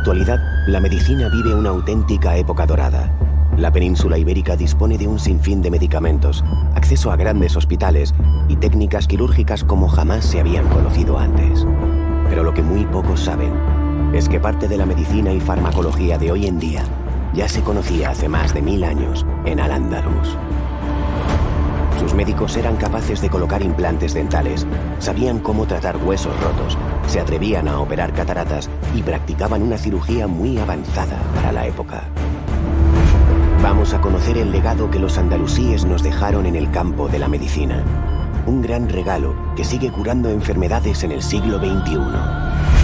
actualidad, la medicina vive una auténtica época dorada. La península ibérica dispone de un sinfín de medicamentos, acceso a grandes hospitales y técnicas quirúrgicas como jamás se habían conocido antes. Pero lo que muy pocos saben es que parte de la medicina y farmacología de hoy en día ya se conocía hace más de mil años en Al-Ándalus. Sus médicos eran capaces de colocar implantes dentales, sabían cómo tratar huesos rotos, se atrevían a operar cataratas y practicaban una cirugía muy avanzada para la época. Vamos a conocer el legado que los andalusíes nos dejaron en el campo de la medicina. Un gran regalo que sigue curando enfermedades en el siglo XXI.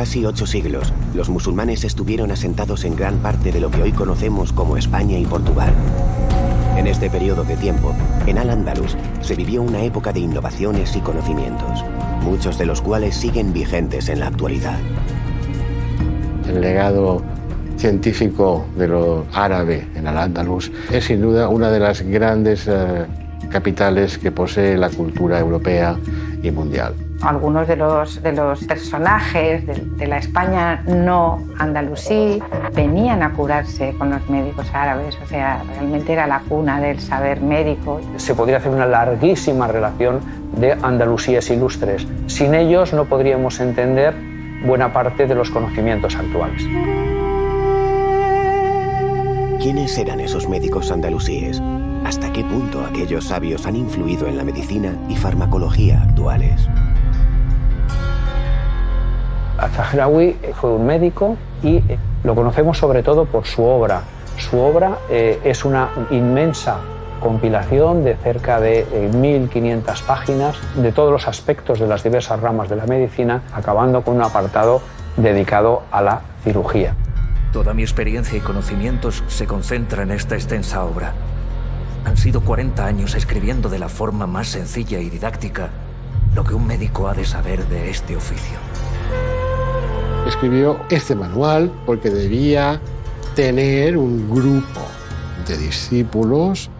Casi ocho siglos, los musulmanes estuvieron asentados en gran parte de lo que hoy conocemos como España y Portugal. En este periodo de tiempo, en Al-Ándalus se vivió una época de innovaciones y conocimientos, muchos de los cuales siguen vigentes en la actualidad. El legado científico de lo árabe en Al-Ándalus es sin duda una de las grandes eh, capitales que posee la cultura europea y mundial algunos de los, de los personajes de, la España no andalusí venían a curarse con los médicos árabes, o sea, realmente era la cuna del saber médico. Se podría hacer una larguísima relación de andalusíes ilustres. Sin ellos no podríamos entender buena parte de los conocimientos actuales. ¿Quiénes eran esos médicos andalusíes? ¿Hasta qué punto aquellos sabios han influido en la medicina y farmacología actuales? Zahrawi fue un médico y eh, lo conocemos sobre todo por su obra. Su obra eh, es una inmensa compilación de cerca de 1.500 eh, páginas de todos los aspectos de las diversas ramas de la medicina, acabando con un apartado dedicado a la cirugía. Toda mi experiencia y conocimientos se concentra en esta extensa obra. Han sido 40 años escribiendo de la forma más sencilla y didáctica lo que un médico ha de saber de este oficio escribió este manual porque debía tener un grupo de discípulos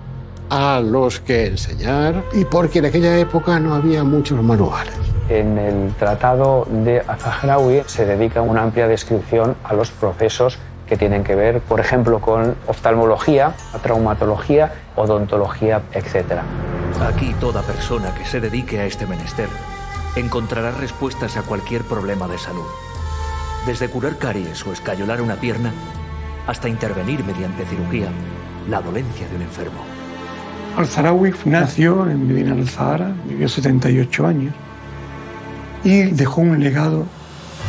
a los que enseñar y porque en aquella época no había muchos manuales. En el tratado de Azahrawi se dedica una amplia descripción a los procesos que tienen que ver, por ejemplo, con oftalmología, traumatología, odontología, etc. Aquí toda persona que se dedique a este menester encontrará respuestas a cualquier problema de salud desde curar caries o escayolar una pierna hasta intervenir mediante cirugía la dolencia de un enfermo. Al-Zarawi nació en Medina al-Zahara, vivió 78 años y dejó un legado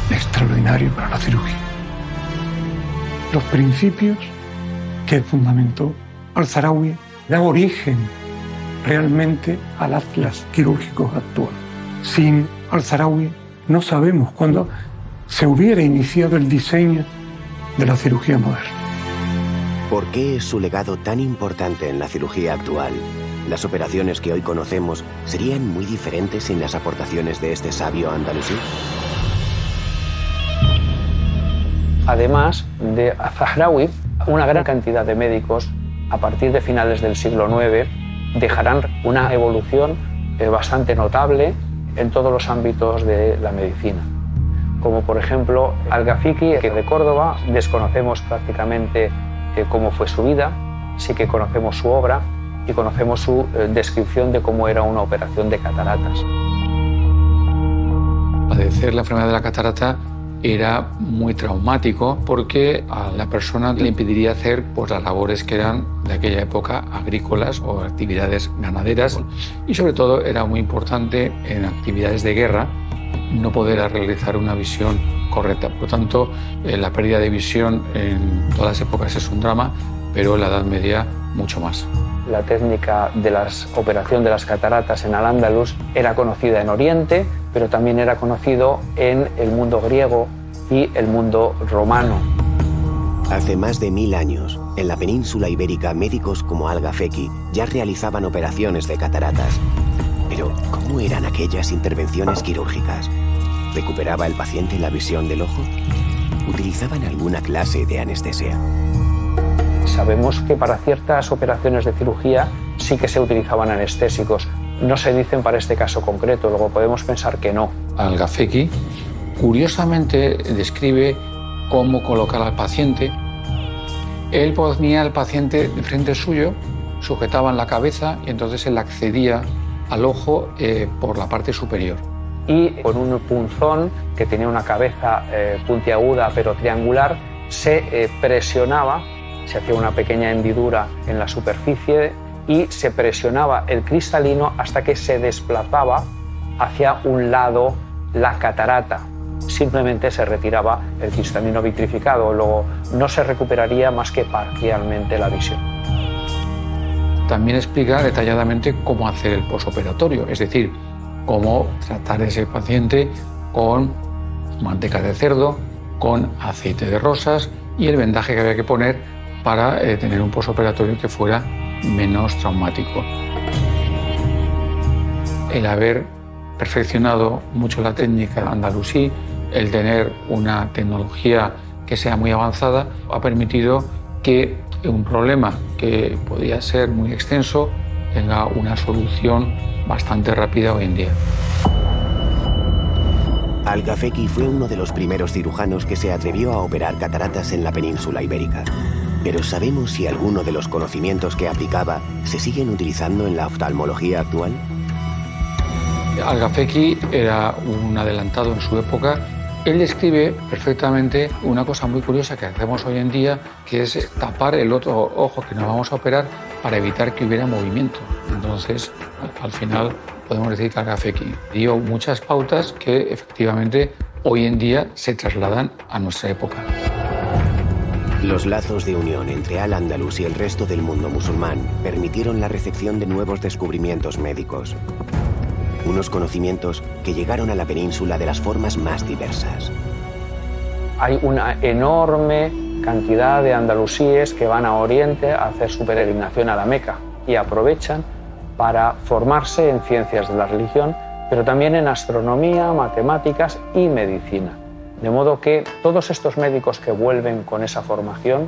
extraordinario para la cirugía. Los principios que fundamentó Al-Zarawi dan origen realmente al atlas quirúrgico actual. Sin Al-Zarawi no sabemos cuándo se hubiera iniciado el diseño de la cirugía moderna. ¿Por qué es su legado tan importante en la cirugía actual? ¿Las operaciones que hoy conocemos serían muy diferentes sin las aportaciones de este sabio andalusí? Además de Zahrawi, una gran cantidad de médicos a partir de finales del siglo IX dejarán una evolución eh, bastante notable en todos los ámbitos de la medicina como por ejemplo Al-Gafiki, que de Córdoba desconocemos prácticamente eh, cómo fue su vida, sí que conocemos su obra y conocemos su eh, descripción de cómo era una operación de cataratas. Padecer la enfermedad de la catarata era muy traumático porque a la persona le impediría hacer pues, las labores que eran de aquella época agrícolas o actividades ganaderas y sobre todo era muy importante en actividades de guerra no poder realizar una visión correcta. Por lo tanto, eh, la pérdida de visión en todas las épocas es un drama, pero en la Edad Media mucho más. La técnica de la operación de las cataratas en Al-Ándalus era conocida en Oriente, pero también era conocido en el mundo griego y el mundo romano. Hace más de mil años, En la península ibérica, médicos como Algafeki ya realizaban operaciones de cataratas. Pero, ¿cómo eran aquellas intervenciones quirúrgicas? ¿Recuperaba el paciente la visión del ojo? ¿Utilizaban alguna clase de anestesia? Sabemos que para ciertas operaciones de cirugía sí que se utilizaban anestésicos. No se dicen para este caso concreto, luego podemos pensar que no. Algafeki curiosamente describe cómo colocar al paciente. Él ponía al paciente de frente suyo, sujetaba en la cabeza y entonces él accedía al ojo eh, por la parte superior. Y con un punzón que tenía una cabeza eh, puntiaguda pero triangular, se eh, presionaba se hacía una pequeña hendidura en la superficie y se presionaba el cristalino hasta que se desplazaba hacia un lado la catarata. Simplemente se retiraba el cristalino vitrificado, luego no se recuperaría más que parcialmente la visión. También explica detalladamente cómo hacer el posoperatorio, es decir, cómo tratar a ese paciente con manteca de cerdo, con aceite de rosas y el vendaje que había que poner para eh, tener un posoperatorio que fuera menos traumático. El haber perfeccionado mucho la técnica andalusí, el tener una tecnología que sea muy avanzada, ha permitido que un problema que podía ser muy extenso tenga una solución bastante rápida hoy en día. Al-Gafeki fue uno de los primeros cirujanos que se atrevió a operar cataratas en la península ibérica. Pero ¿sabemos si alguno de los conocimientos que aplicaba se siguen utilizando en la oftalmología actual? Algafeki era un adelantado en su época. Él describe perfectamente una cosa muy curiosa que hacemos hoy en día, que es tapar el otro ojo que nos vamos a operar para evitar que hubiera movimiento. Entonces, al final podemos decir que Algafeki dio muchas pautas que efectivamente hoy en día se trasladan a nuestra época. Los lazos de unión entre Al-Ándalus y el resto del mundo musulmán permitieron la recepción de nuevos descubrimientos médicos. Unos conocimientos que llegaron a la península de las formas más diversas. Hay una enorme cantidad de andalusíes que van a Oriente a hacer su peregrinación a la Meca y aprovechan para formarse en ciencias de la religión, pero también en astronomía, matemáticas y medicina. De modo que todos estos médicos que vuelven con esa formación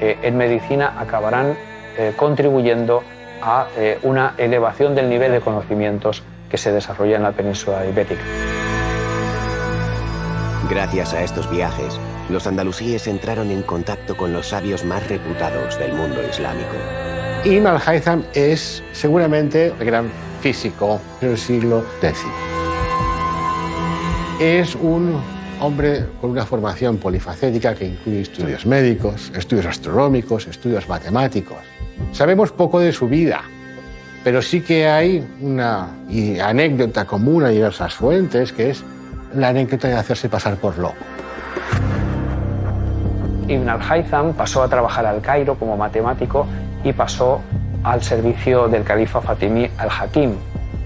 eh, en medicina acabarán eh, contribuyendo a eh, una elevación del nivel de conocimientos que se desarrolla en la península ibérica. Gracias a estos viajes, los andalusíes entraron en contacto con los sabios más reputados del mundo islámico. Ibn al-Haytham es seguramente el gran físico del siglo X. Es un hombre con una formación polifacética que incluye estudios médicos, estudios astronómicos, estudios matemáticos. Sabemos poco de su vida, pero sí que hay una anécdota común a diversas fuentes, que es la anécdota de hacerse pasar por loco. Ibn al-Haytham pasó a trabajar al Cairo como matemático y pasó al servicio del califa Fatimí al-Hakim.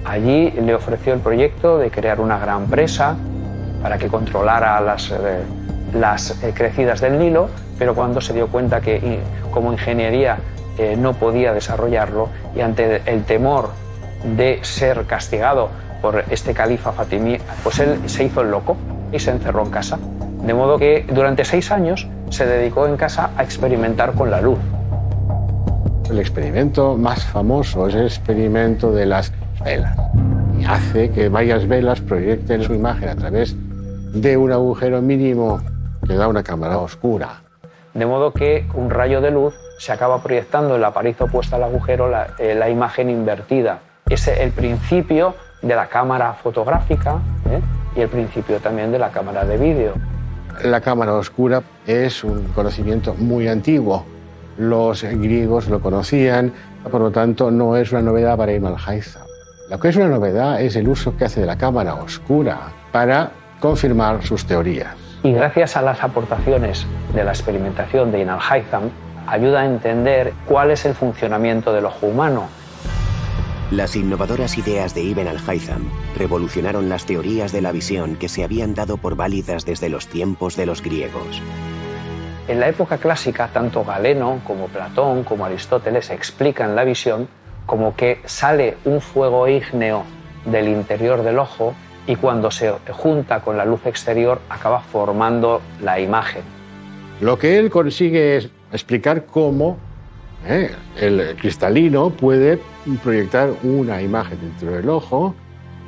Allí le ofreció el proyecto de crear una gran presa para que controlara las, eh, las eh, crecidas del Nilo, pero cuando se dio cuenta que como ingeniería eh, no podía desarrollarlo y ante el temor de ser castigado por este califa fatimí, pues él se hizo el loco y se encerró en casa. De modo que durante seis años se dedicó en casa a experimentar con la luz. El experimento más famoso es el experimento de las velas. Y hace que varias velas proyecten su imagen a través de un agujero mínimo que da una cámara oscura. De modo que un rayo de luz se acaba proyectando en la pared opuesta al agujero la, eh, imagen invertida. Es el principio de la cámara fotográfica ¿eh? y el principio también de la cámara de vídeo. La cámara oscura es un conocimiento muy antiguo. Los griegos lo conocían, por lo tanto no es una novedad para Ibn al-Haytham. Lo que es una novedad es el uso que hace de la cámara oscura para confirmar sus teorías. Y gracias a las aportaciones de la experimentación de Inal Haytham, ayuda a entender cuál es el funcionamiento del ojo humano. Las innovadoras ideas de Ibn al-Haytham revolucionaron las teorías de la visión que se habían dado por válidas desde los tiempos de los griegos. En la época clásica, tanto Galeno como Platón como Aristóteles explican la visión como que sale un fuego ígneo del interior del ojo y cuando se junta con la luz exterior acaba formando la imagen. Lo que él consigue es explicar cómo ¿eh? el cristalino puede proyectar una imagen dentro del ojo,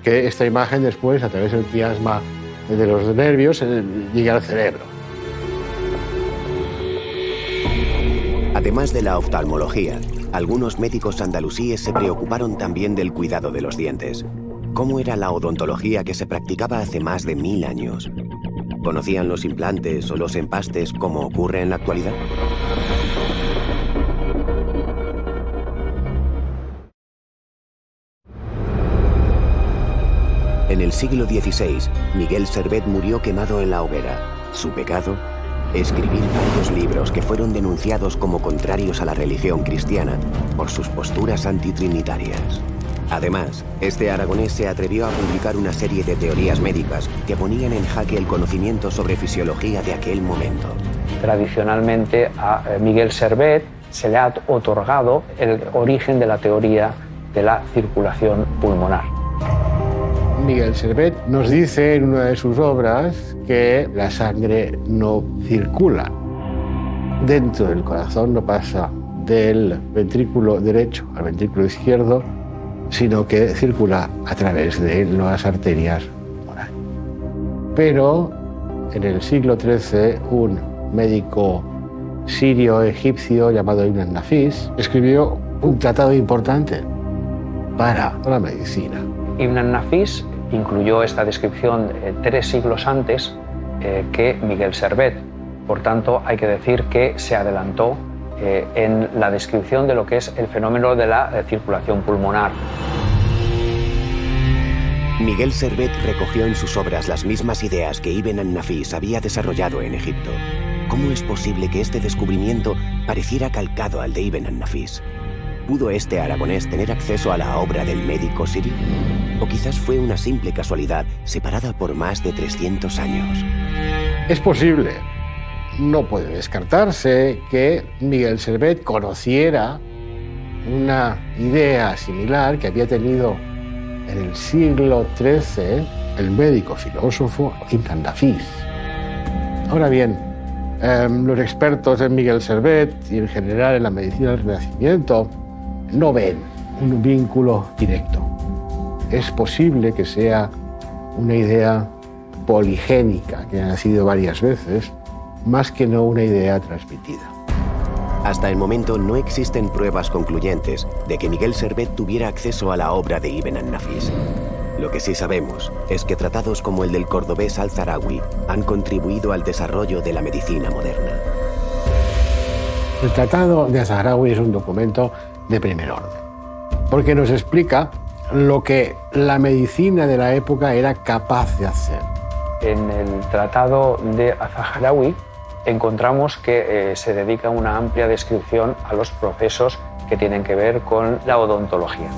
que esta imagen después, a través del plasma de los nervios, eh, llega al cerebro. Además de la oftalmología, algunos médicos andalusíes se preocuparon también del cuidado de los dientes. ¿Cómo era la odontología que se practicaba hace más de mil años? ¿Conocían los implantes o los empastes como ocurre en la actualidad? En el siglo XVI, Miguel Servet murió quemado en la hoguera. Su pecado, escribir varios libros que fueron denunciados como contrarios a la religión cristiana por sus posturas antitrinitarias. Además, este aragonés se atrevió a publicar una serie de teorías médicas que ponían en jaque el conocimiento sobre fisiología de aquel momento. Tradicionalmente a eh, Miguel Servet se le ha otorgado el origen de la teoría de la circulación pulmonar. Miguel Servet nos dice en una de sus obras que la sangre no circula. Dentro del corazón no pasa del ventrículo derecho al ventrículo izquierdo, sino que circula a través de las arterias pulmonares. Pero en el siglo XIII, un médico sirio-egipcio llamado Ibn Nafis escribió un tratado importante para la medicina. Ibn Nafis incluyó esta descripción eh, tres siglos antes eh, que Miguel Servet. Por tanto, hay que decir que se adelantó eh, en la descripción de lo que es el fenómeno de la circulación pulmonar. Miguel Servet recogió en sus obras las mismas ideas que Ibn an-Nafis había desarrollado en Egipto. ¿Cómo es posible que este descubrimiento pareciera calcado al de Ibn an-Nafis? ¿Pudo este aragonés tener acceso a la obra del médico sirio? ¿O quizás fue una simple casualidad separada por más de 300 años? Es posible. No puede descartarse que Miguel Servet conociera una idea similar que había tenido en el siglo XIII el médico filósofo Ibn. Ahora bien, em, los expertos en Miguel Servet y en general en la medicina del Renacimiento no ven un vínculo directo. Es posible que sea una idea poligénica que ha nacido varias veces, más que no una idea transmitida. Hasta el momento no existen pruebas concluyentes de que Miguel Servet tuviera acceso a la obra de Ibn an-Nafis. Lo que sí sabemos es que tratados como el del cordobés al-Zarawi han contribuido al desarrollo de la medicina moderna. El Tratado de Al-Zarawi es un documento de primer orden, porque nos explica lo que la medicina de la época era capaz de hacer. En el Tratado de Al-Zahrawi encontramos que eh, se dedica una amplia descripción a los procesos que tienen que ver con la odontología.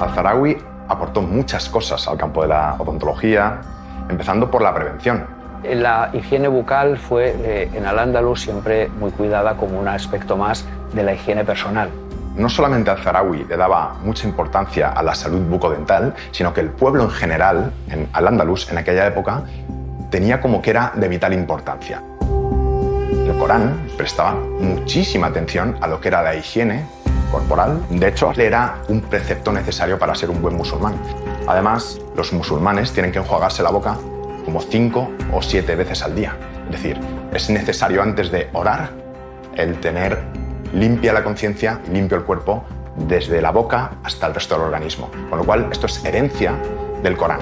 Al-Zarawi aportó muchas cosas al campo de la odontología, empezando por la prevención. La higiene bucal fue eh, en Al-Ándalus siempre muy cuidada como un aspecto más de la higiene personal. No solamente Al-Zarawi le daba mucha importancia a la salud bucodental, sino que el pueblo en general, en Al-Ándalus, en aquella época, tenía como que era de vital importancia. El Corán prestaba muchísima atención a lo que era la higiene corporal. De hecho, era un precepto necesario para ser un buen musulmán. Además, los musulmanes tienen que enjuagarse la boca como cinco o siete veces al día. Es decir, es necesario antes de orar el tener limpia la conciencia, limpio el cuerpo, desde la boca hasta el resto del organismo. Con lo cual, esto es herencia del Corán.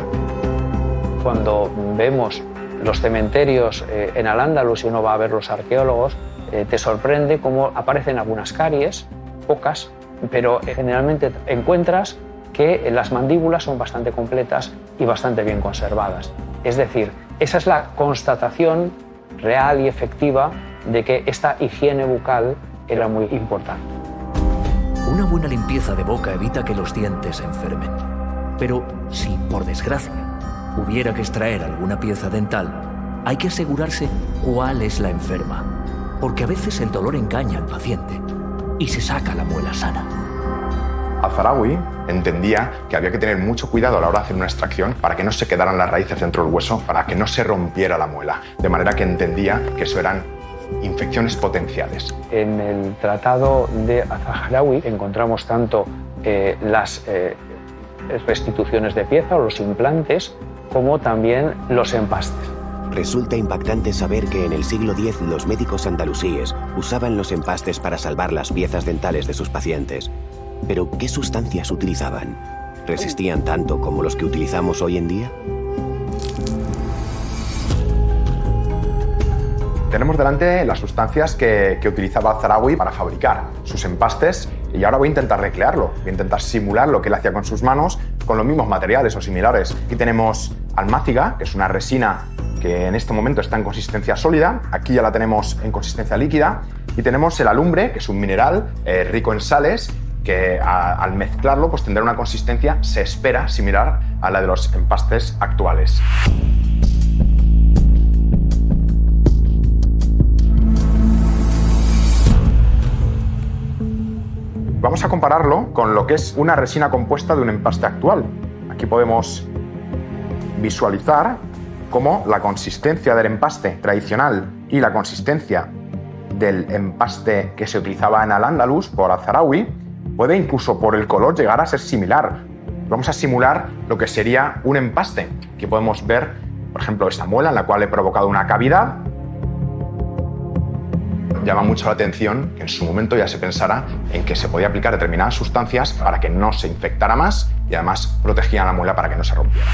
Cuando vemos los cementerios eh, en Al-Ándalus y uno va a ver los arqueólogos, eh, te sorprende cómo aparecen algunas caries, pocas, pero eh, generalmente encuentras que las mandíbulas son bastante completas y bastante bien conservadas. Es decir, esa es la constatación real y efectiva de que esta higiene bucal era muy importante. Una buena limpieza de boca evita que los dientes se enfermen. Pero si, por desgracia, hubiera que extraer alguna pieza dental, hay que asegurarse cuál es la enferma, porque a veces el dolor engaña al paciente y se saca la muela sana. Azarawi entendía que había que tener mucho cuidado a la hora de hacer una extracción para que no se quedaran las raíces dentro del hueso, para que no se rompiera la muela, de manera que entendía que eso eran infecciones potenciales. En el tratado de Azaharaui encontramos tanto eh, las eh, restituciones de pieza o los implantes como también los empastes. Resulta impactante saber que en el siglo X los médicos andalusíes usaban los empastes para salvar las piezas dentales de sus pacientes. Pero, ¿qué sustancias utilizaban? ¿Resistían tanto como los que utilizamos hoy en día? Tenemos delante las sustancias que, que utilizaba Zarawi para fabricar sus empastes y ahora voy a intentar recrearlo, voy a intentar simular lo que él hacía con sus manos con los mismos materiales o similares. Aquí tenemos almáciga, que es una resina que en este momento está en consistencia sólida, aquí ya la tenemos en consistencia líquida, y tenemos el alumbre, que es un mineral eh, rico en sales, que al mezclarlo pues tendrá una consistencia, se espera, similar a la de los empastes actuales. Vamos a compararlo con lo que es una resina compuesta de un empaste actual. Aquí podemos visualizar cómo la consistencia del empaste tradicional y la consistencia del empaste que se utilizaba en Al-Ándalus por Azarawi puede incluso por el color llegar a ser similar. Vamos a simular lo que sería un empaste. Aquí podemos ver, por ejemplo, esta muela en la cual he provocado una cavidad llama mucho la atención que en su momento ya se pensara en que se podía aplicar determinadas sustancias para que no se infectara más y además protegían la muela para que no se rompiera.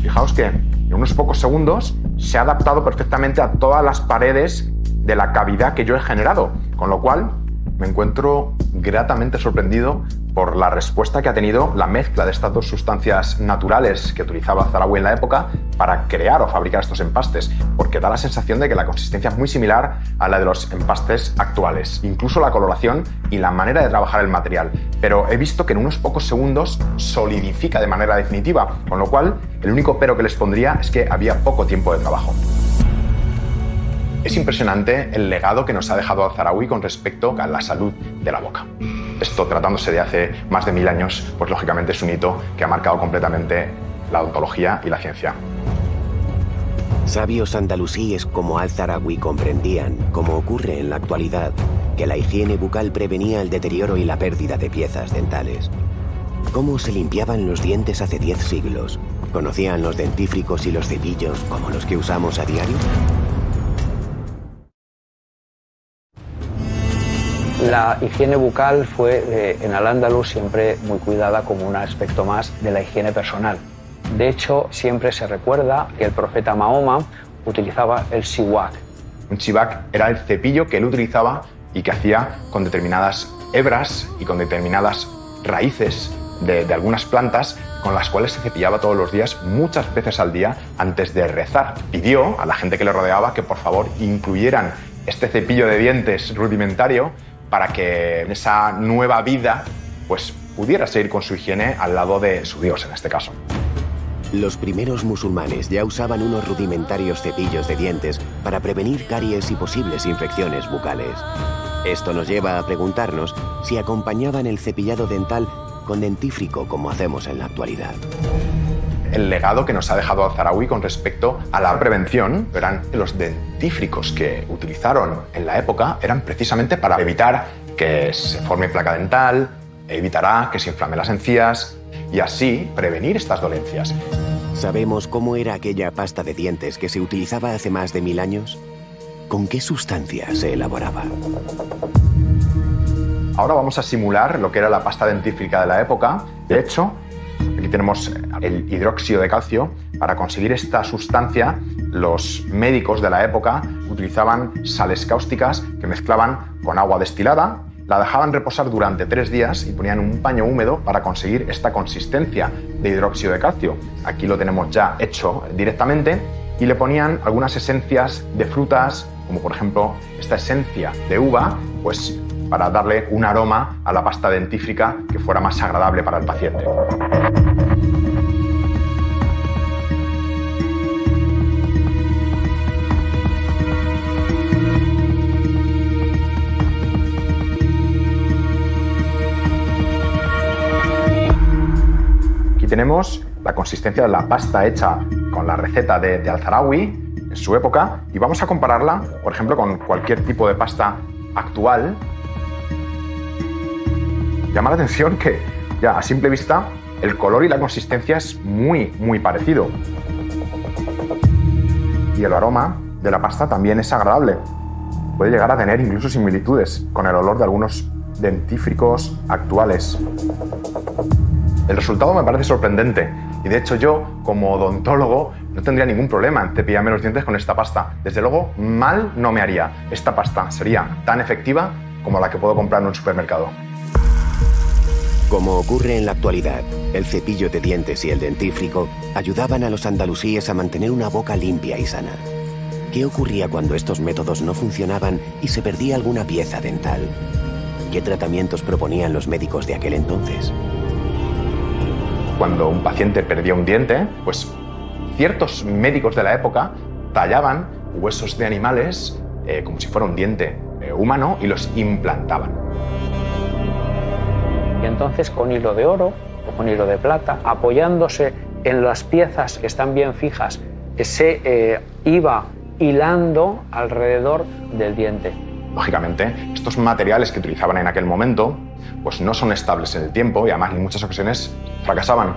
Fijaos que en unos pocos segundos se ha adaptado perfectamente a todas las paredes de la cavidad que yo he generado, con lo cual me encuentro gratamente sorprendido por la respuesta que ha tenido la mezcla de estas dos sustancias naturales que utilizaba Zarawi en la época para crear o fabricar estos empastes, porque da la sensación de que la consistencia es muy similar a la de los empastes actuales, incluso la coloración y la manera de trabajar el material. Pero he visto que en unos pocos segundos solidifica de manera definitiva, con lo cual el único pero que les pondría es que había poco tiempo de trabajo. Es impresionante el legado que nos ha dejado Al-Zarawi con respecto a la salud de la boca. Esto, tratándose de hace más de mil años, pues lógicamente es un hito que ha marcado completamente la odontología y la ciencia. Sabios andalusíes como Al-Zarawi comprendían, como ocurre en la actualidad, que la higiene bucal prevenía el deterioro y la pérdida de piezas dentales. ¿Cómo se limpiaban los dientes hace 10 siglos? ¿Conocían los dentífricos y los cepillos como los que usamos a diario? La higiene bucal fue eh, en Al-Ándalus siempre muy cuidada como un aspecto más de la higiene personal. De hecho, siempre se recuerda que el profeta Mahoma utilizaba el siwak. Un siwak era el cepillo que él utilizaba y que hacía con determinadas hebras y con determinadas raíces de, de, algunas plantas con las cuales se cepillaba todos los días, muchas veces al día, antes de rezar. Pidió a la gente que le rodeaba que por favor incluyeran este cepillo de dientes rudimentario para que en esa nueva vida pues pudiera seguir con su higiene al lado de su Dios en este caso. Los primeros musulmanes ya usaban unos rudimentarios cepillos de dientes para prevenir caries y posibles infecciones bucales. Esto nos lleva a preguntarnos si acompañaban el cepillado dental con dentífrico como hacemos en la actualidad el legado que nos ha dejado Al-Zarawi con respecto a la prevención. Eran los dentífricos que utilizaron en la época eran precisamente para evitar que se forme placa dental, evitará que se inflamen las encías y así prevenir estas dolencias. ¿Sabemos cómo era aquella pasta de dientes que se utilizaba hace más de mil años? ¿Con qué sustancia se elaboraba? Ahora vamos a simular lo que era la pasta dentífrica de la época. De hecho, Aquí tenemos el hidróxido de calcio. Para conseguir esta sustancia, los médicos de la época utilizaban sales cáusticas que mezclaban con agua destilada, la dejaban reposar durante tres días y ponían un paño húmedo para conseguir esta consistencia de hidróxido de calcio. Aquí lo tenemos ya hecho directamente y le ponían algunas esencias de frutas, como por ejemplo esta esencia de uva, pues para darle un aroma a la pasta dentífrica que fuera más agradable para el paciente. Aquí tenemos la consistencia de la pasta hecha con la receta de, de en su época y vamos a compararla, por ejemplo, con cualquier tipo de pasta actual Llama la atención que ya a simple vista el color y la consistencia es muy, muy parecido. Y el aroma de la pasta también es agradable. Puede llegar a tener incluso similitudes con el olor de algunos dentífricos actuales. El resultado me parece sorprendente y de hecho yo, como odontólogo, no tendría ningún problema en cepillarme los dientes con esta pasta. Desde luego, mal no me haría. Esta pasta sería tan efectiva como la que puedo comprar en un supermercado. Como ocurre en la actualidad, el cepillo de dientes y el dentífrico ayudaban a los andalusíes a mantener una boca limpia y sana. ¿Qué ocurría cuando estos métodos no funcionaban y se perdía alguna pieza dental? ¿Qué tratamientos proponían los médicos de aquel entonces? Cuando un paciente perdía un diente, pues ciertos médicos de la época tallaban huesos de animales eh, como si fuera un diente eh, humano y los implantaban. Y entonces con hilo de oro o con hilo de plata, apoyándose en las piezas que están bien fijas, se eh, iba hilando alrededor del diente. Lógicamente, estos materiales que utilizaban en aquel momento pues no son estables en el tiempo y además en muchas ocasiones fracasaban.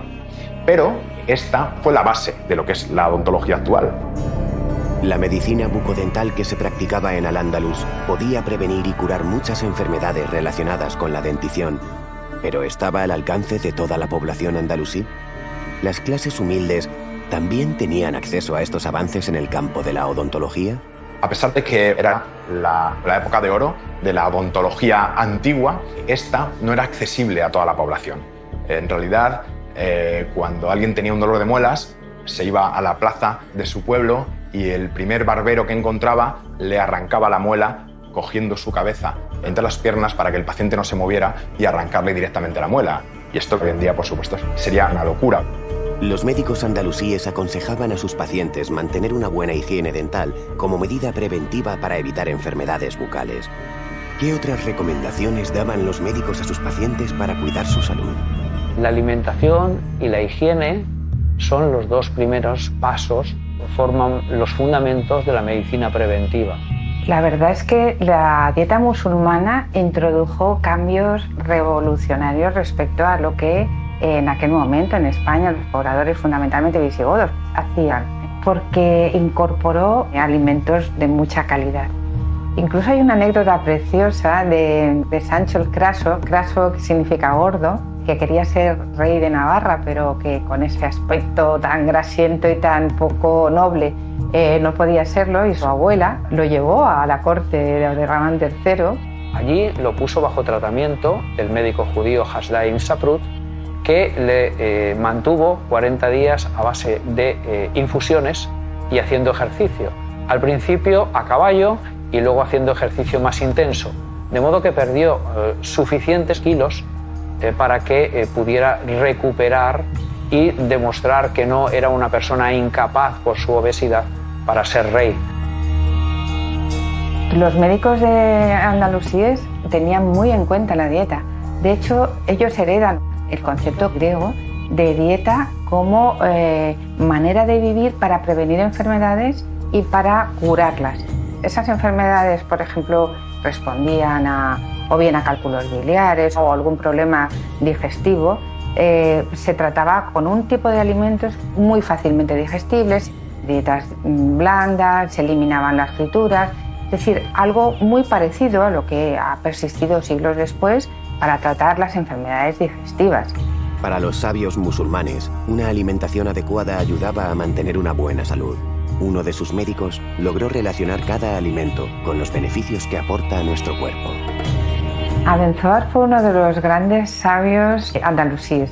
Pero esta fue la base de lo que es la odontología actual. La medicina bucodental que se practicaba en Al-Ándalus podía prevenir y curar muchas enfermedades relacionadas con la dentición, pero ¿estaba al alcance de toda la población andalusí? ¿Las clases humildes también tenían acceso a estos avances en el campo de la odontología? A pesar de que era la, época de oro de la odontología antigua, esta no era accesible a toda la población. En realidad, eh, cuando alguien tenía un dolor de muelas, se iba a la plaza de su pueblo y el primer barbero que encontraba le arrancaba la muela cogiendo su cabeza entre las piernas para que el paciente no se moviera y arrancarle directamente la muela. Y esto hoy en día, por supuesto, sería una locura. Los médicos andalusíes aconsejaban a sus pacientes mantener una buena higiene dental como medida preventiva para evitar enfermedades bucales. ¿Qué otras recomendaciones daban los médicos a sus pacientes para cuidar su salud? La alimentación y la higiene son los dos primeros pasos, forman los fundamentos de la medicina preventiva. La verdad es que la dieta musulmana introdujo cambios revolucionarios respecto a lo que en aquel momento en España los pobladores fundamentalmente visigodos hacían, porque incorporó alimentos de mucha calidad. Incluso hay una anécdota preciosa de, Sancho el Craso, Craso que significa gordo, que quería ser rey de Navarra, pero que con ese aspecto tan grasiento y tan poco noble eh, no podía serlo, y su abuela lo llevó a la corte de Ramán III. Allí lo puso bajo tratamiento el médico judío Hasdain Saprut, que le eh, mantuvo 40 días a base de eh, infusiones y haciendo ejercicio. Al principio a caballo y luego haciendo ejercicio más intenso, de modo que perdió suficientes kilos eh, para que eh, pudiera recuperar y demostrar que no era una persona incapaz por su obesidad para ser rey. Los médicos de Andalusíes tenían muy en cuenta la dieta. De hecho, ellos heredan el concepto griego de dieta como eh, manera de vivir para prevenir enfermedades y para curarlas. Esas enfermedades, por ejemplo, respondían a o bien a cálculos biliares o algún problema digestivo, eh, se trataba con un tipo de alimentos muy fácilmente digestibles, dietas blandas, se eliminaban las frituras, es decir, algo muy parecido a lo que ha persistido siglos después para tratar las enfermedades digestivas. Para los sabios musulmanes, una alimentación adecuada ayudaba a mantener una buena salud. Uno de sus médicos logró relacionar cada alimento con los beneficios que aporta a nuestro cuerpo. Abenzoar fue uno de los grandes sabios andalusíes.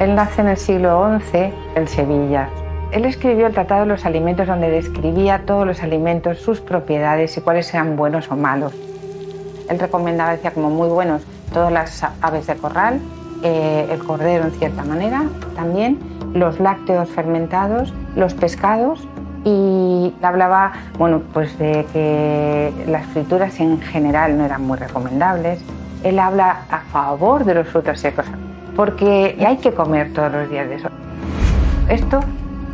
Él nace en el siglo XI en Sevilla. Él escribió el Tratado de los Alimentos donde describía todos los alimentos, sus propiedades y cuáles eran buenos o malos. Él recomendaba, decía, como muy buenos todas las aves de corral, eh, el cordero en cierta manera, también los lácteos fermentados, los pescados y hablaba bueno, pues de que las frituras en general no eran muy recomendables. Él habla a favor de los frutos secos, porque hay que comer todos los días de eso. Esto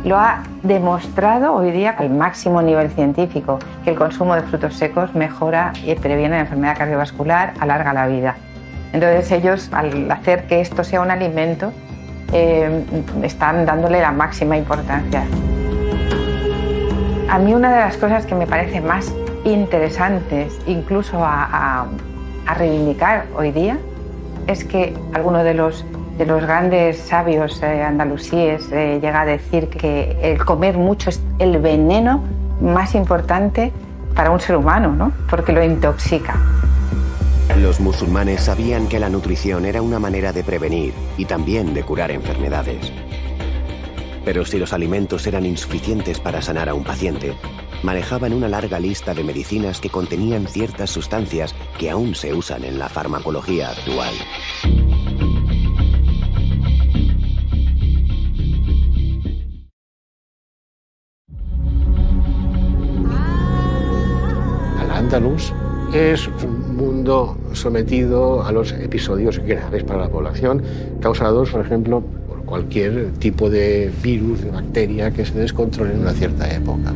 lo ha demostrado hoy día al máximo nivel científico, que el consumo de frutos secos mejora y previene la enfermedad cardiovascular, alarga la vida. Entonces ellos, al hacer que esto sea un alimento, eh, están dándole la máxima importancia. A mí una de las cosas que me parece más interesantes, incluso a, reivindicar hoy día, es que alguno de los, de los grandes sabios eh, andalusíes eh, llega a decir que el comer mucho es el veneno más importante para un ser humano, ¿no? porque lo intoxica. Los musulmanes sabían que la nutrición era una manera de prevenir y también de curar enfermedades. Pero si los alimentos eran insuficientes para sanar a un paciente, manejaban una larga lista de medicinas que contenían ciertas sustancias que aún se usan en la farmacología actual. Al-Ándalus es un mundo sometido a los episodios graves para la población, causados, por ejemplo, cualquier tipo de virus, de bacteria que se descontrole en una cierta época.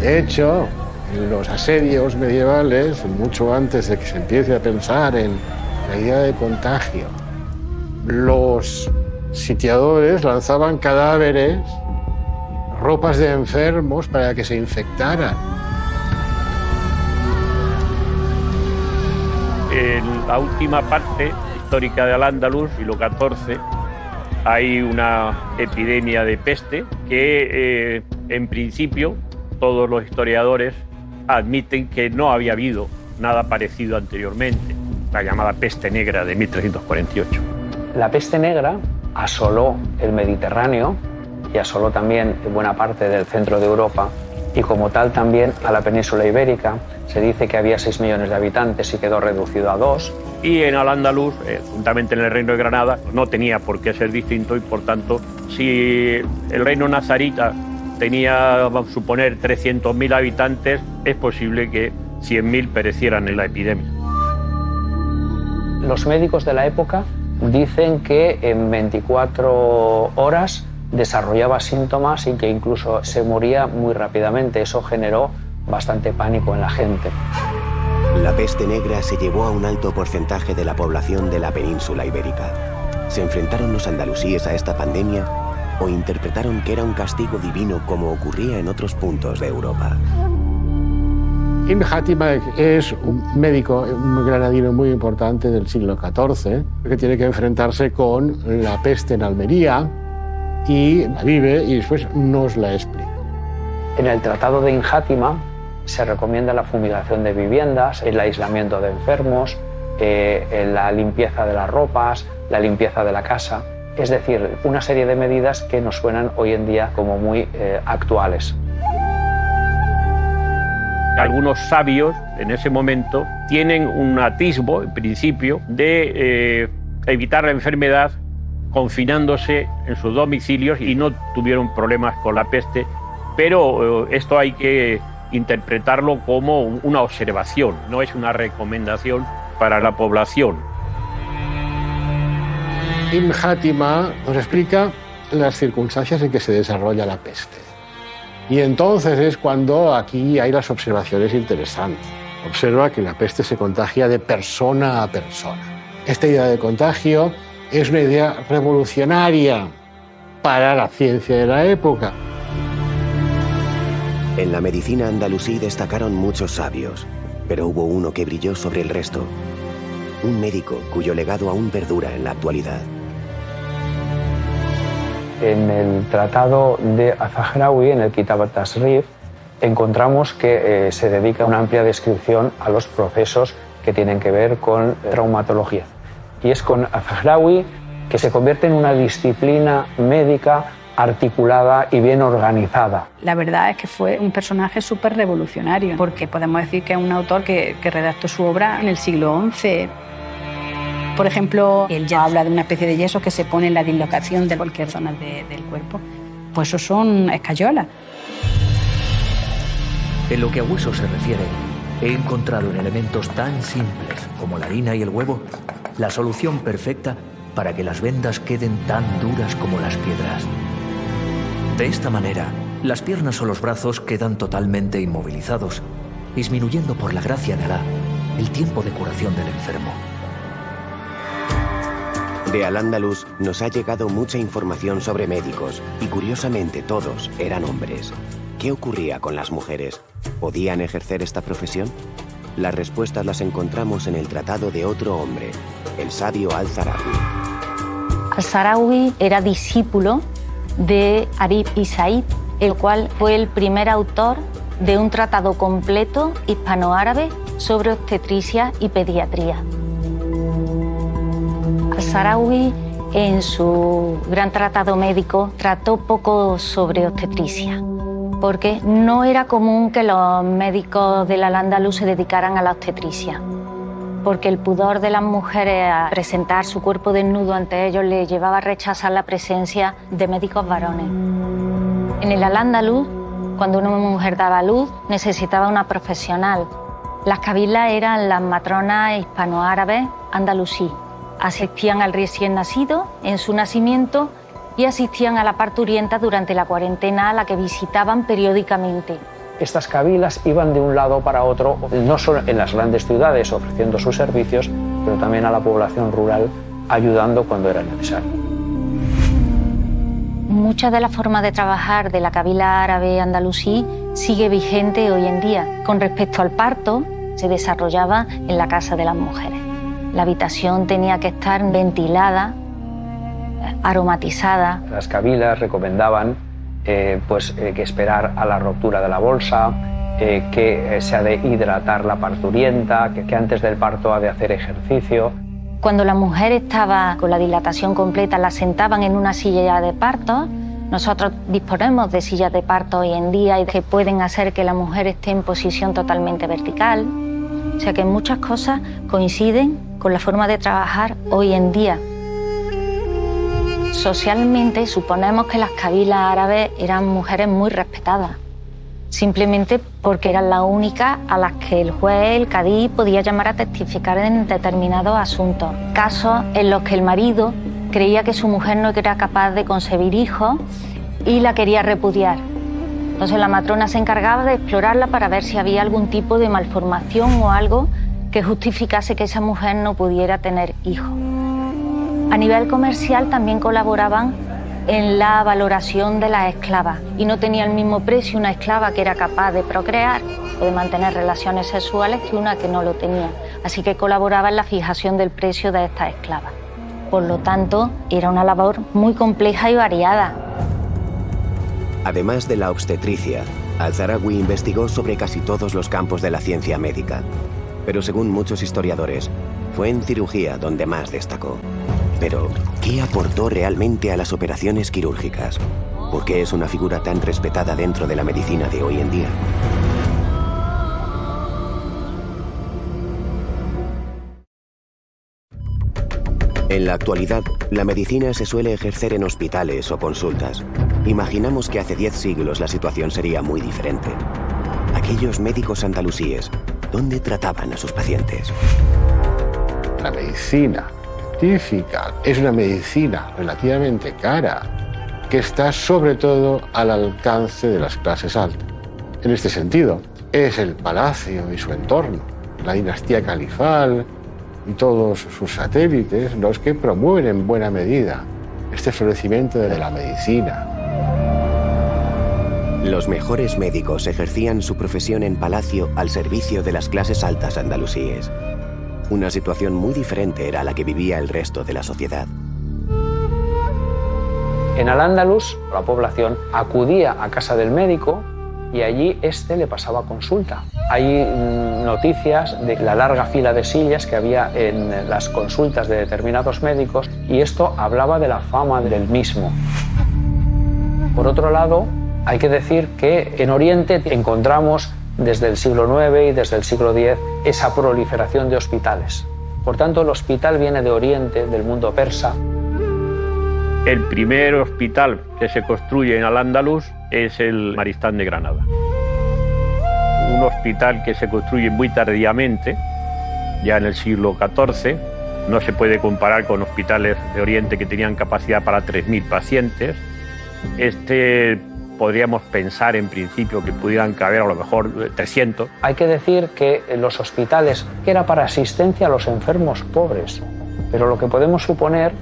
De hecho, en los asedios medievales, mucho antes de que se empiece a pensar en la idea de contagio, los sitiadores lanzaban cadáveres, ropas de enfermos para que se infectaran. En la última parte histórica de Al-Ándalus, siglo XIV, hay una epidemia de peste que eh, en principio todos los historiadores admiten que no había habido nada parecido anteriormente, la llamada peste negra de 1348. La peste negra asoló el Mediterráneo y asoló también buena parte del centro de Europa y como tal también a la península ibérica. Se dice que había 6 millones de habitantes y quedó reducido a 2 y en Al-Ándalus, eh, juntamente en el reino de Granada, no tenía por qué ser distinto y por tanto, si el reino nazarita tenía, vamos a suponer, 300.000 habitantes, es posible que 100.000 perecieran en la epidemia. Los médicos de la época dicen que en 24 horas desarrollaba síntomas y que incluso se moría muy rápidamente. Eso generó bastante pánico en la gente. La peste negra se llevó a un alto porcentaje de la población de la península ibérica. ¿Se enfrentaron los andalusíes a esta pandemia o interpretaron que era un castigo divino como ocurría en otros puntos de Europa? Ibn Hatima es un médico, un granadino muy importante del siglo XIV, que tiene que enfrentarse con la peste en Almería y la vive y después nos la explica. En el Tratado de Inhátima se recomienda la fumigación de viviendas, el aislamiento de enfermos, eh, la limpieza de las ropas, la limpieza de la casa. Es decir, una serie de medidas que nos suenan hoy en día como muy eh, actuales. Algunos sabios en ese momento tienen un atisbo, en principio, de eh, evitar la enfermedad confinándose en sus domicilios y no tuvieron problemas con la peste, pero esto hay que interpretarlo como una observación, no es una recomendación para la población. Ibn Hatima nos explica las circunstancias en que se desarrolla la peste. Y entonces es cuando aquí hay las observaciones interesantes. Observa que la peste se contagia de persona a persona. Esta idea de contagio es una idea revolucionaria para la ciencia de la época. En la medicina andalusí destacaron muchos sabios, pero hubo uno que brilló sobre el resto. Un médico cuyo legado aún perdura en la actualidad. En el tratado de Azahrawi, en el Kitab Tasrif, encontramos que eh, se dedica una amplia descripción a los procesos que tienen que ver con traumatología. Y es con Azahrawi que se convierte en una disciplina médica articulada y bien organizada. La verdad es que fue un personaje súper revolucionario, porque podemos decir que es un autor que, redactó su obra en el siglo XI. Por ejemplo, él ya habla de una especie de yeso que se pone en la dislocación de cualquier zona del cuerpo. Pues eso son escayolas. En lo que a hueso se refiere, He encontrado en elementos tan simples como la harina y el huevo la solución perfecta para que las vendas queden tan duras como las piedras. De esta manera, las piernas o los brazos quedan totalmente inmovilizados, disminuyendo por la gracia de Alá el tiempo de curación del enfermo. De Al-Ándalus nos ha llegado mucha información sobre médicos y curiosamente todos eran hombres. ¿Qué ocurría con las mujeres? ¿Podían ejercer esta profesión? Las respuestas las encontramos en el tratado de otro hombre, el sabio Al-Zarawi. Al-Zarawi era discípulo de Arif y Said, el cual fue el primer autor de un tratado completo hispanoárabe sobre obstetricia y pediatría. Al-Sarawi en su gran tratado médico trató poco sobre obstetricia, porque no era común que los médicos de la Andaluz se dedicaran a la obstetricia, porque el pudor de las mujeres a presentar su cuerpo desnudo ante ellos les llevaba a rechazar la presencia de médicos varones. En el Al-Ándalus, cuando una mujer daba luz, necesitaba una profesional. Las cabilas eran las matronas hispanoárabes andalusí asistían al recién nacido en su nacimiento y asistían a la parturienta durante la cuarentena a la que visitaban periódicamente. Estas cabilas iban de un lado para otro, no solo en las grandes ciudades ofreciendo sus servicios, pero también a la población rural ayudando cuando era necesario. Mucha de la forma de trabajar de la cabila árabe andalusí sigue vigente hoy en día. Con respecto al parto, se desarrollaba en la casa de las mujeres. La habitación tenía que estar ventilada, aromatizada. Las cabilas recomendaban eh, pues, eh, que esperar a la ruptura de la bolsa, eh, que se ha de hidratar la parturienta, que, que antes del parto ha de hacer ejercicio. Cuando la mujer estaba con la dilatación completa, la sentaban en una silla de parto. Nosotros disponemos de sillas de parto hoy en día y que pueden hacer que la mujer esté en posición totalmente vertical. O sea que muchas cosas coinciden con la forma de trabajar hoy en día. Socialmente suponemos que las cabilas árabes eran mujeres muy respetadas, simplemente porque eran las únicas a las que el juez, el cadí, podía llamar a testificar en determinados asuntos. Casos en los que el marido creía que su mujer no era capaz de concebir hijos y la quería repudiar. Entonces la matrona se encargaba de explorarla para ver si había algún tipo de malformación o algo que justificase que esa mujer no pudiera tener hijos. A nivel comercial también colaboraban en la valoración de las esclavas y no tenía el mismo precio una esclava que era capaz de procrear o de mantener relaciones sexuales que una que no lo tenía. Así que colaboraba en la fijación del precio de estas esclavas. Por lo tanto, era una labor muy compleja y variada. Además de la obstetricia, Al-Zarawi investigó sobre casi todos los campos de la ciencia médica, pero según muchos historiadores, fue en cirugía donde más destacó. Pero, ¿qué aportó realmente a las operaciones quirúrgicas? ¿Por qué es una figura tan respetada dentro de la medicina de hoy en día? En la actualidad, la medicina se suele ejercer en hospitales o consultas. Imaginamos que hace 10 siglos la situación sería muy diferente. Aquellos médicos andalusíes ¿Dónde trataban a sus pacientes? La medicina es una medicina relativamente cara que está sobre todo al alcance de las clases altas. En este sentido, es el palacio y su entorno, la dinastía califal y todos sus satélites los que promueven en buena medida este florecimiento de la medicina, los mejores médicos ejercían su profesión en palacio al servicio de las clases altas andalusíes. Una situación muy diferente era la que vivía el resto de la sociedad. En Al-Ándalus, la población acudía a casa del médico y allí éste le pasaba consulta. Hay mm, noticias de la larga fila de sillas que había en las consultas de determinados médicos y esto hablaba de la fama del mismo. Por otro lado, hay que decir que en Oriente encontramos desde el siglo IX y desde el siglo X esa proliferación de hospitales. Por tanto, el hospital viene de Oriente, del mundo persa. El primer hospital que se construye en Al-Ándalus es el Maristán de Granada. Un hospital que se construye muy tardíamente, ya en el siglo XIV. No se puede comparar con hospitales de Oriente que tenían capacidad para 3.000 pacientes. Este podríamos pensar en principio que pudieran caber a lo mejor 300. Hay que decir que los hospitales era para asistencia a los enfermos pobres, pero lo que podemos suponer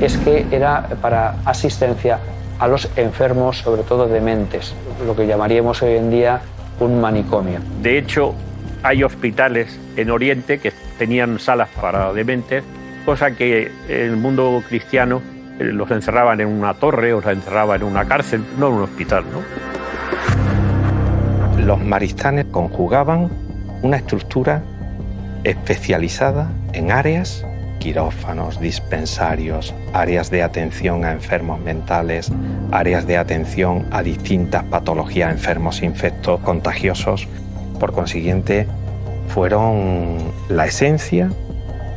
es que era para asistencia a los enfermos, sobre todo dementes, lo que llamaríamos hoy en día un manicomio. De hecho, hay hospitales en Oriente que tenían salas para dementes, cosa que en el mundo cristiano eh, los encerraban en una torre o los encerraban en una cárcel, no en un hospital. ¿no? Los maristanes conjugaban una estructura especializada en áreas quirófanos, dispensarios, áreas de atención a enfermos mentales, áreas de atención a distintas patologías, enfermos infectos contagiosos. Por consiguiente, fueron la esencia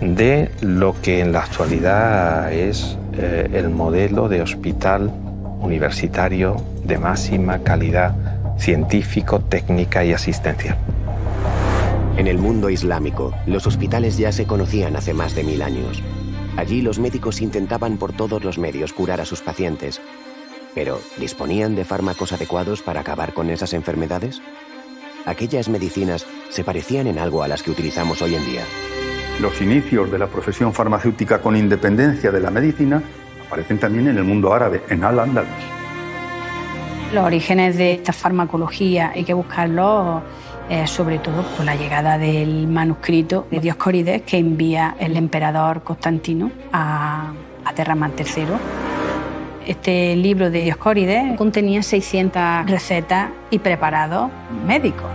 de lo que en la actualidad es eh, el modelo de hospital universitario de máxima calidad científico, técnica y asistencial. En el mundo islámico, los hospitales ya se conocían hace más de mil años. Allí los médicos intentaban por todos los medios curar a sus pacientes. Pero, ¿disponían de fármacos adecuados para acabar con esas enfermedades? Aquellas medicinas se parecían en algo a las que utilizamos hoy en día. Los inicios de la profesión farmacéutica con independencia de la medicina aparecen también en el mundo árabe, en Al-Ándalus. Los orígenes de esta farmacología hay que buscarlos eh, sobre todo por la llegada del manuscrito de Dioscórides que envía el emperador Constantino a, a Terramán III. Este libro de Dioscórides contenía 600 recetas y preparados médicos.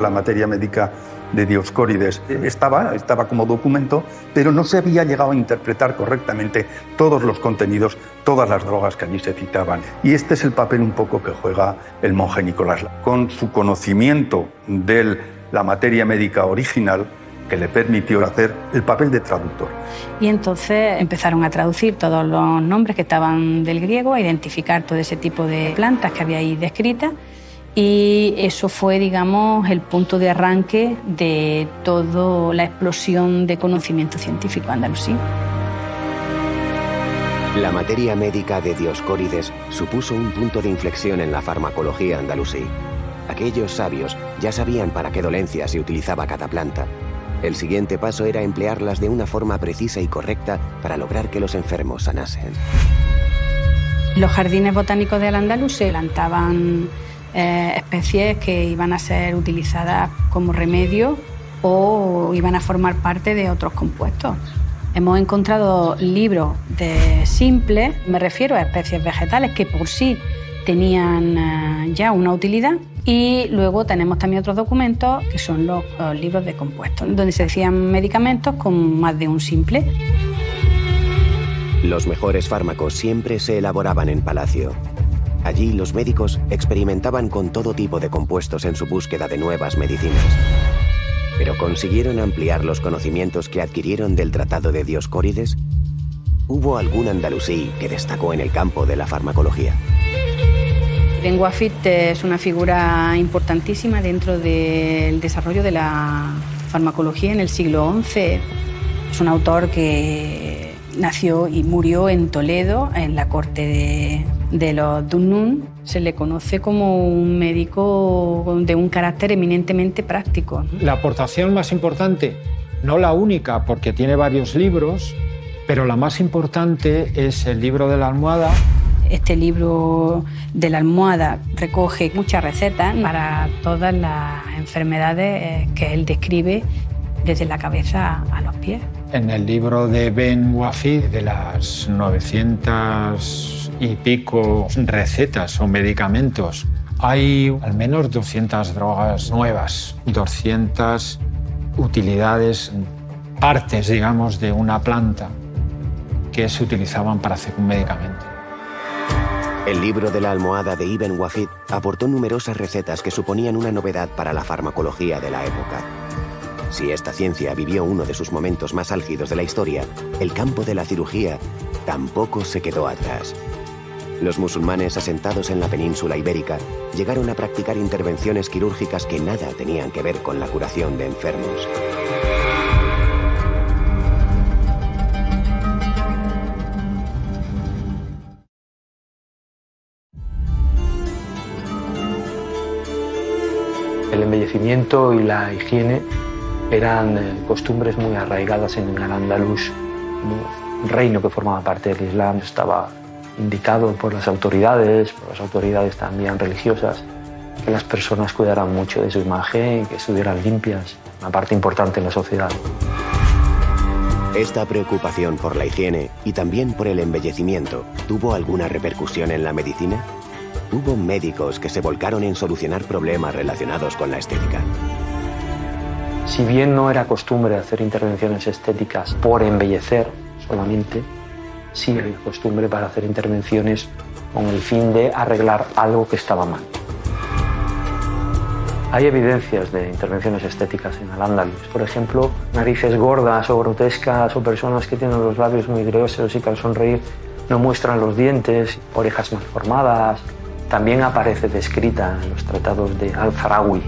La materia médica de Dioscórides estaba, estaba como documento, pero no se había llegado a interpretar correctamente todos los contenidos, todas las drogas que allí se citaban. Y este es el papel un poco que juega el monje Nicolás. Con su conocimiento de la materia médica original, que le permitió hacer el papel de traductor. Y entonces empezaron a traducir todos los nombres que estaban del griego, a identificar todo ese tipo de plantas que había ahí descritas y eso fue, digamos, el punto de arranque de toda la explosión de conocimiento científico andalusí. La materia médica de Dioscórides supuso un punto de inflexión en la farmacología andalusí. Aquellos sabios ya sabían para qué dolencia se utilizaba cada planta. El siguiente paso era emplearlas de una forma precisa y correcta para lograr que los enfermos sanasen. Los jardines botánicos de Al-Andalus se plantaban eh, especies que iban a ser utilizadas como remedio o iban a formar parte de otros compuestos. Hemos encontrado libros de simples, me refiero a especies vegetales que por sí tenían eh, ya una utilidad y luego tenemos también otros documentos que son los, los libros de compuestos, donde se decían medicamentos con más de un simple. Los mejores fármacos siempre se elaboraban en palacio. Allí los médicos experimentaban con todo tipo de compuestos en su búsqueda de nuevas medicinas. Pero consiguieron ampliar los conocimientos que adquirieron del Tratado de Dioscórides. ¿Hubo algún andalusí que destacó en el campo de la farmacología? Ben Wafit es una figura importantísima dentro del desarrollo de la farmacología en el siglo XI. Es un autor que nació y murió en Toledo, en la corte de, de los Dunnun se le conoce como un médico de un carácter eminentemente práctico. La aportación más importante, no la única porque tiene varios libros, pero la más importante es el libro de la almohada. Este libro de la almohada recoge muchas recetas para todas las enfermedades eh, que él describe desde la cabeza a los pies. En el libro de Ben Wafid, de las 900 y pico recetas o medicamentos. Hay al menos 200 drogas nuevas, 200 utilidades, partes, digamos, de una planta que se utilizaban para hacer un medicamento. El libro de la almohada de Ibn Wafid aportó numerosas recetas que suponían una novedad para la farmacología de la época. Si esta ciencia vivió uno de sus momentos más álgidos de la historia, el campo de la cirugía tampoco se quedó atrás. Los musulmanes asentados en la península ibérica llegaron a practicar intervenciones quirúrgicas que nada tenían que ver con la curación de enfermos. El embellecimiento y la higiene eran eh, costumbres muy arraigadas en el andaluz. Un reino que formaba parte del Islam estaba indicado por las autoridades, por las autoridades también religiosas, que las personas cuidaran mucho de su imagen que estuvieran limpias, una parte importante en la sociedad. Esta preocupación por la higiene y también por el embellecimiento tuvo alguna repercusión en la medicina? Hubo médicos que se volcaron en solucionar problemas relacionados con la estética. Si bien no era costumbre hacer intervenciones estéticas por embellecer solamente, sí hay costumbre para hacer intervenciones con el fin de arreglar algo que estaba mal. Hay evidencias de intervenciones estéticas en al por ejemplo, narices gordas o grotescas o personas que tienen los labios muy gruesos y que al sonreír no muestran los dientes, orejas mal formadas. También aparece descrita en los tratados de Al-Farawi.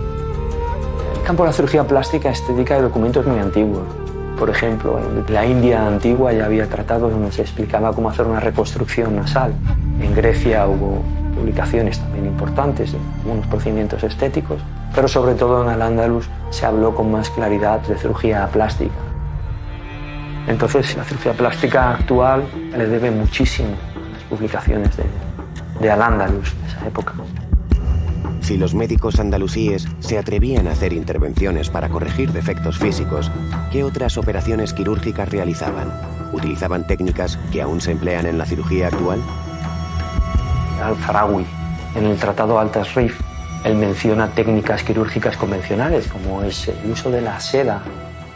El campo de la cirugía plástica estética de documentos muy antiguos. Por ejemplo, en la India antigua ya había tratados donde se explicaba cómo hacer una reconstrucción nasal. En Grecia hubo publicaciones también importantes de algunos procedimientos estéticos, pero sobre todo en Al-Ándalus se habló con más claridad de cirugía plástica. Entonces, la cirugía plástica actual le debe muchísimo a las publicaciones de, de Al-Ándalus de esa época. Si los médicos andalusíes se atrevían a hacer intervenciones para corregir defectos físicos, ¿qué otras operaciones quirúrgicas realizaban? ¿Utilizaban técnicas que aún se emplean en la cirugía actual? Al-Farawi, en el Tratado Al-Tasrif, él menciona técnicas quirúrgicas convencionales, como es el uso de la seda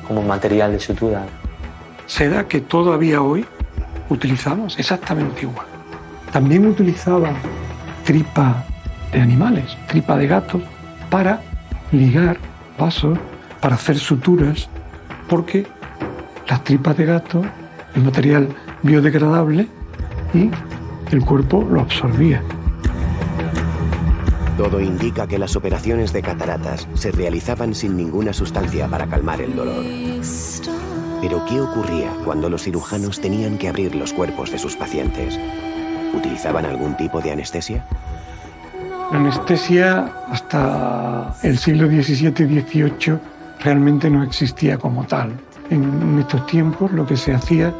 como material de sutura. Seda que todavía hoy utilizamos exactamente igual. También utilizaba tripa de animales, tripa de gato, para ligar vasos, para hacer suturas, porque las tripas de gato es material biodegradable y el cuerpo lo absorbía. Todo indica que las operaciones de cataratas se realizaban sin ninguna sustancia para calmar el dolor. Pero ¿qué ocurría cuando los cirujanos tenían que abrir los cuerpos de sus pacientes? ¿Utilizaban algún tipo de anestesia? La anestesia hasta el siglo XVII-XVIII realmente no existía como tal. En estos tiempos lo que se hacía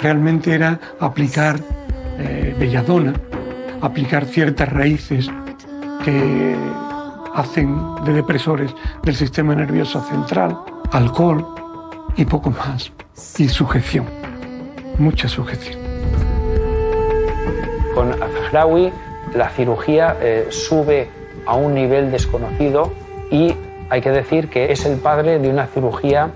realmente era aplicar eh, belladona, aplicar ciertas raíces que hacen de depresores del sistema nervioso central, alcohol y poco más. Y sujeción, mucha sujeción. Con Afrawi la cirugía eh, sube a un nivel desconocido y hay que decir que es el padre de una cirugía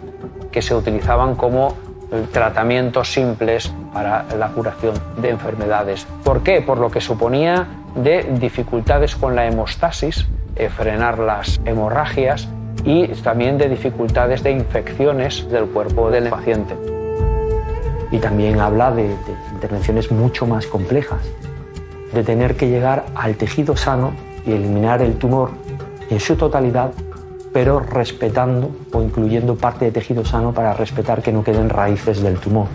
que se utilizaban como eh, tratamientos simples para la curación de enfermedades. ¿Por qué? Por lo que suponía de dificultades con la hemostasis, eh, frenar las hemorragias y también de dificultades de infecciones del cuerpo del paciente. Y también habla de intervenciones mucho más complejas, de tener que llegar al tejido sano y eliminar el tumor en su totalidad, pero respetando o incluyendo parte de tejido sano para respetar que no queden raíces del tumor.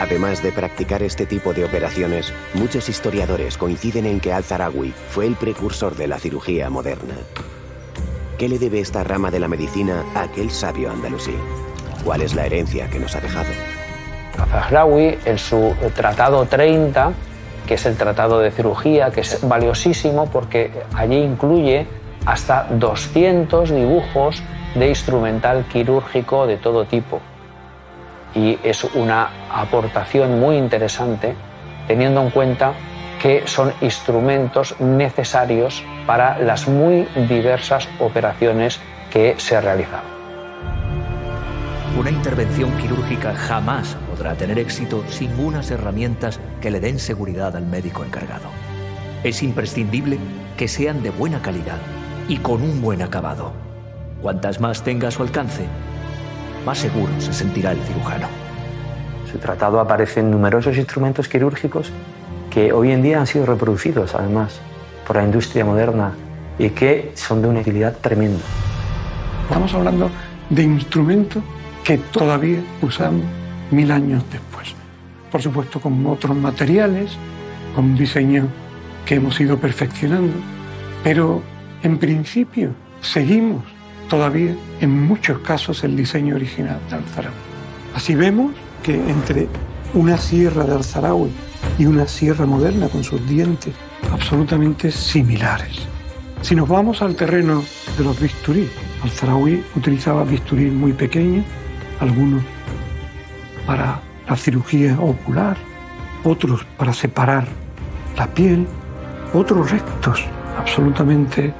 Además de practicar este tipo de operaciones, muchos historiadores coinciden en que Al-Zarawi fue el precursor de la cirugía moderna. ¿Qué le debe esta rama de la medicina a aquel sabio andalusí? ¿Cuál es la herencia que nos ha dejado? Al-Zahrawi, en su Tratado 30, que es el Tratado de Cirugía, que es valiosísimo porque allí incluye hasta 200 dibujos de instrumental quirúrgico de todo tipo y es una aportación muy interesante teniendo en cuenta que son instrumentos necesarios para las muy diversas operaciones que se realizan. Una intervención quirúrgica jamás podrá tener éxito sin unas herramientas que le den seguridad al médico encargado. Es imprescindible que sean de buena calidad y con un buen acabado. Cuantas más tenga a su alcance, más seguro se sentirá el cirujano. En su tratado aparecen numerosos instrumentos quirúrgicos que hoy en día han sido reproducidos además por la industria moderna y que son de una utilidad tremenda. Estamos hablando de instrumentos que todavía usamos mil años después. Por supuesto con otros materiales, con diseño que hemos ido perfeccionando, pero en principio seguimos todavía en muchos casos el diseño original de Alzarawi. Así vemos que entre una sierra de Alzarawi y una sierra moderna con sus dientes absolutamente similares. Si nos vamos al terreno de los bisturí, Alzarawi utilizaba bisturí muy pequeños, algunos para la cirugía ocular, otros para separar la piel, otros rectos, absolutamente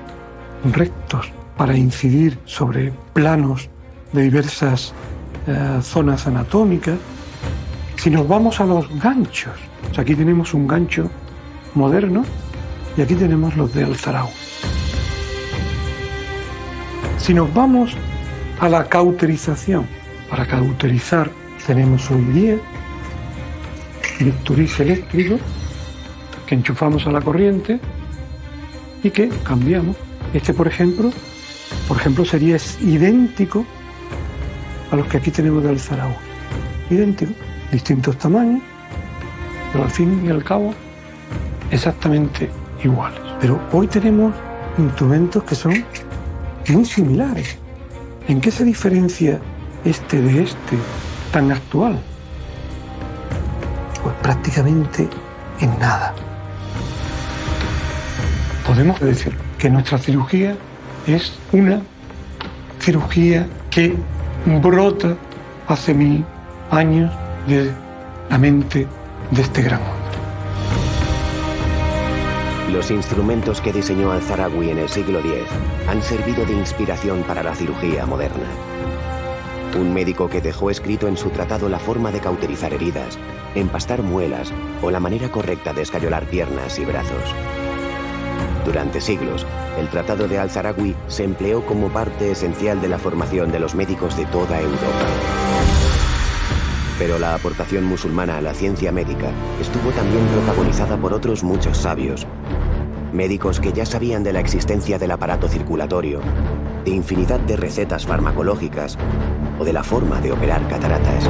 rectos, para incidir sobre planos de diversas eh, zonas anatómicas. Si nos vamos a los ganchos, aquí tenemos un gancho moderno y aquí tenemos los de Alzarau. Si nos vamos a la cauterización, para cauterizar tenemos hoy día bisturís eléctricos que enchufamos a la corriente y que cambiamos. Este, por ejemplo, por ejemplo, sería idéntico a los que aquí tenemos de Alzarau. Idéntico, distintos tamaños, pero al fin y al cabo exactamente iguales. Pero hoy tenemos instrumentos que son muy similares. ¿En qué se diferencia este de este tan actual? Pues prácticamente en nada. Podemos decir que nuestra cirugía es una cirugía que brota hace mil años de la mente de este gran hombre. Los instrumentos que diseñó Al-Zarawi en el siglo X han servido de inspiración para la cirugía moderna. Un médico que dejó escrito en su tratado la forma de cauterizar heridas, empastar muelas o la manera correcta de escayolar piernas y brazos. Durante siglos, el Tratado de Al-Zarawi se empleó como parte esencial de la formación de los médicos de toda Europa. Pero la aportación musulmana a la ciencia médica estuvo también protagonizada por otros muchos sabios, médicos que ya sabían de la existencia del aparato circulatorio, de infinidad de recetas farmacológicas o de la forma de operar cataratas.